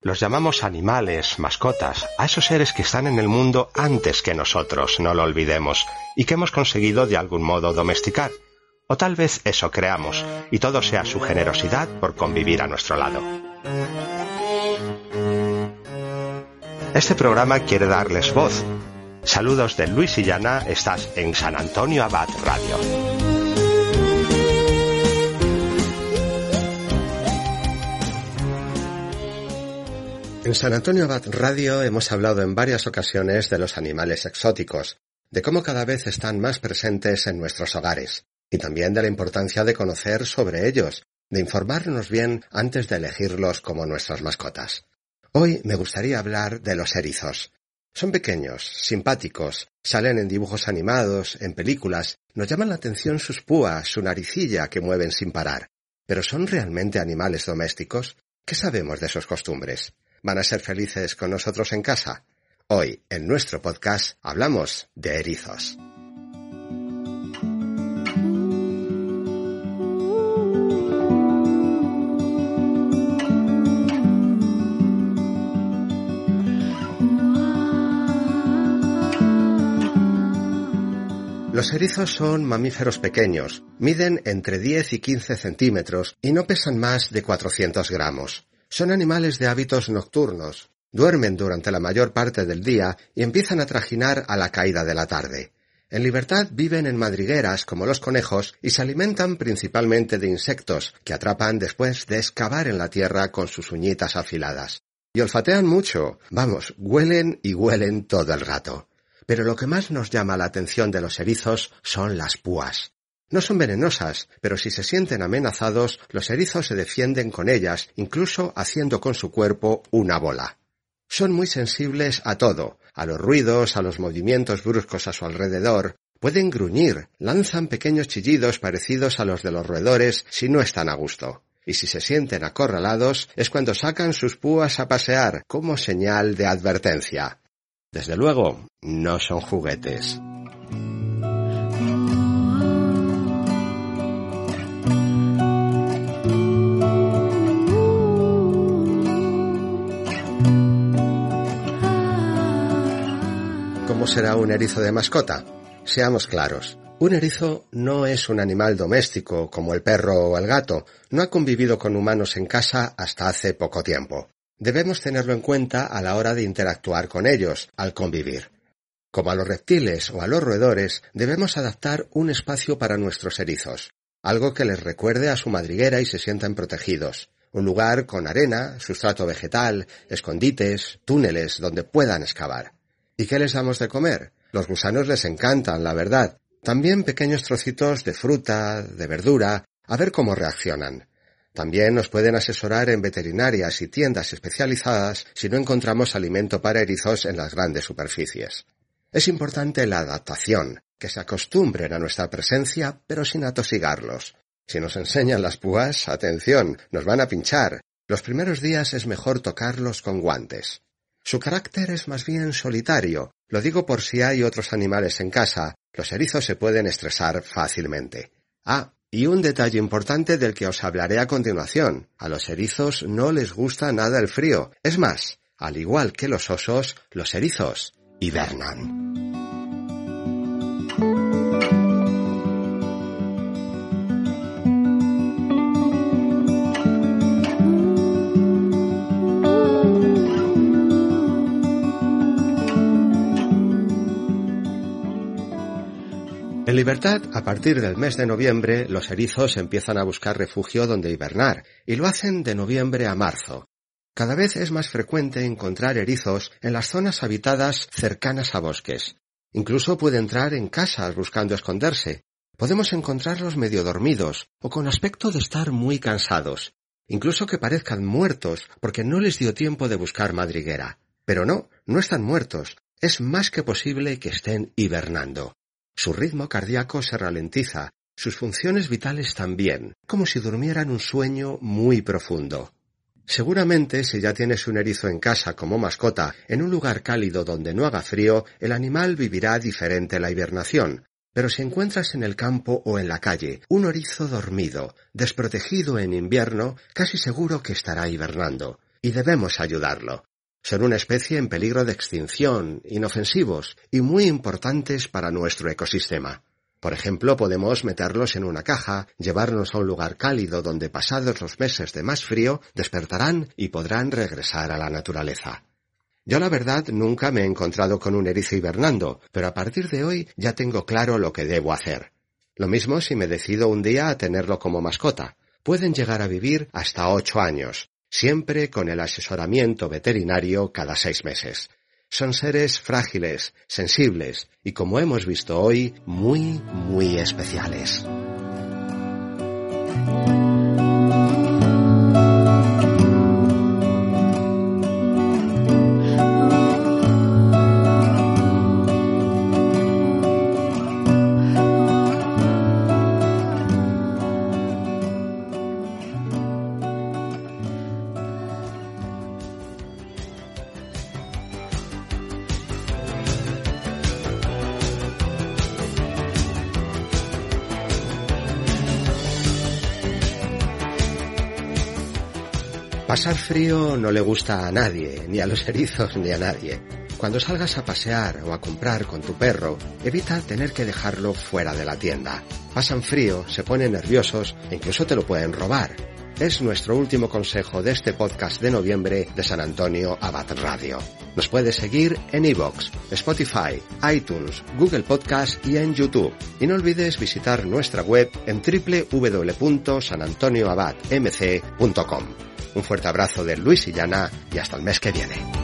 Los llamamos animales, mascotas, a esos seres que están en el mundo antes que nosotros, no lo olvidemos, y que hemos conseguido de algún modo domesticar. O tal vez eso creamos, y todo sea su generosidad por convivir a nuestro lado. Este programa quiere darles voz, Saludos de Luis y Llana, estás en San Antonio Abad Radio. En San Antonio Abad Radio hemos hablado en varias ocasiones de los animales exóticos, de cómo cada vez están más presentes en nuestros hogares, y también de la importancia de conocer sobre ellos, de informarnos bien antes de elegirlos como nuestras mascotas. Hoy me gustaría hablar de los erizos, son pequeños, simpáticos, salen en dibujos animados, en películas, nos llaman la atención sus púas, su naricilla que mueven sin parar. ¿Pero son realmente animales domésticos? ¿Qué sabemos de sus costumbres? ¿Van a ser felices con nosotros en casa? Hoy, en nuestro podcast, hablamos de erizos. Los erizos son mamíferos pequeños, miden entre 10 y 15 centímetros y no pesan más de 400 gramos. Son animales de hábitos nocturnos, duermen durante la mayor parte del día y empiezan a trajinar a la caída de la tarde. En libertad viven en madrigueras como los conejos y se alimentan principalmente de insectos que atrapan después de excavar en la tierra con sus uñitas afiladas. Y olfatean mucho, vamos, huelen y huelen todo el rato. Pero lo que más nos llama la atención de los erizos son las púas. No son venenosas, pero si se sienten amenazados, los erizos se defienden con ellas, incluso haciendo con su cuerpo una bola. Son muy sensibles a todo, a los ruidos, a los movimientos bruscos a su alrededor, pueden gruñir, lanzan pequeños chillidos parecidos a los de los roedores si no están a gusto. Y si se sienten acorralados es cuando sacan sus púas a pasear como señal de advertencia. Desde luego, no son juguetes. ¿Cómo será un erizo de mascota? Seamos claros. Un erizo no es un animal doméstico como el perro o el gato. No ha convivido con humanos en casa hasta hace poco tiempo. Debemos tenerlo en cuenta a la hora de interactuar con ellos, al convivir. Como a los reptiles o a los roedores, debemos adaptar un espacio para nuestros erizos, algo que les recuerde a su madriguera y se sientan protegidos. Un lugar con arena, sustrato vegetal, escondites, túneles donde puedan excavar. ¿Y qué les damos de comer? Los gusanos les encantan, la verdad. También pequeños trocitos de fruta, de verdura, a ver cómo reaccionan. También nos pueden asesorar en veterinarias y tiendas especializadas si no encontramos alimento para erizos en las grandes superficies. Es importante la adaptación, que se acostumbren a nuestra presencia pero sin atosigarlos. Si nos enseñan las púas, atención, nos van a pinchar. Los primeros días es mejor tocarlos con guantes. Su carácter es más bien solitario. Lo digo por si hay otros animales en casa. Los erizos se pueden estresar fácilmente. Ah, y un detalle importante del que os hablaré a continuación. A los erizos no les gusta nada el frío. Es más, al igual que los osos, los erizos hibernan. En libertad, a partir del mes de noviembre, los erizos empiezan a buscar refugio donde hibernar, y lo hacen de noviembre a marzo. Cada vez es más frecuente encontrar erizos en las zonas habitadas cercanas a bosques. Incluso puede entrar en casas buscando esconderse. Podemos encontrarlos medio dormidos o con aspecto de estar muy cansados, incluso que parezcan muertos porque no les dio tiempo de buscar madriguera. Pero no, no están muertos. Es más que posible que estén hibernando. Su ritmo cardíaco se ralentiza, sus funciones vitales también, como si durmieran un sueño muy profundo. Seguramente si ya tienes un erizo en casa como mascota, en un lugar cálido donde no haga frío, el animal vivirá diferente la hibernación. Pero si encuentras en el campo o en la calle un erizo dormido, desprotegido en invierno, casi seguro que estará hibernando. Y debemos ayudarlo. Son una especie en peligro de extinción, inofensivos y muy importantes para nuestro ecosistema. Por ejemplo, podemos meterlos en una caja, llevarnos a un lugar cálido donde pasados los meses de más frío despertarán y podrán regresar a la naturaleza. Yo la verdad nunca me he encontrado con un erizo hibernando, pero a partir de hoy ya tengo claro lo que debo hacer. Lo mismo si me decido un día a tenerlo como mascota. Pueden llegar a vivir hasta ocho años, siempre con el asesoramiento veterinario cada seis meses son seres frágiles, sensibles y, como hemos visto hoy, muy, muy especiales. Pasar frío no le gusta a nadie, ni a los erizos ni a nadie. Cuando salgas a pasear o a comprar con tu perro, evita tener que dejarlo fuera de la tienda. Pasan frío, se ponen nerviosos e incluso te lo pueden robar. Es nuestro último consejo de este podcast de noviembre de San Antonio Abad Radio. Nos puedes seguir en iVoox, Spotify, iTunes, Google Podcast y en YouTube. Y no olvides visitar nuestra web en www.sanantonioabadmc.com. Un fuerte abrazo de Luis y Llana y hasta el mes que viene.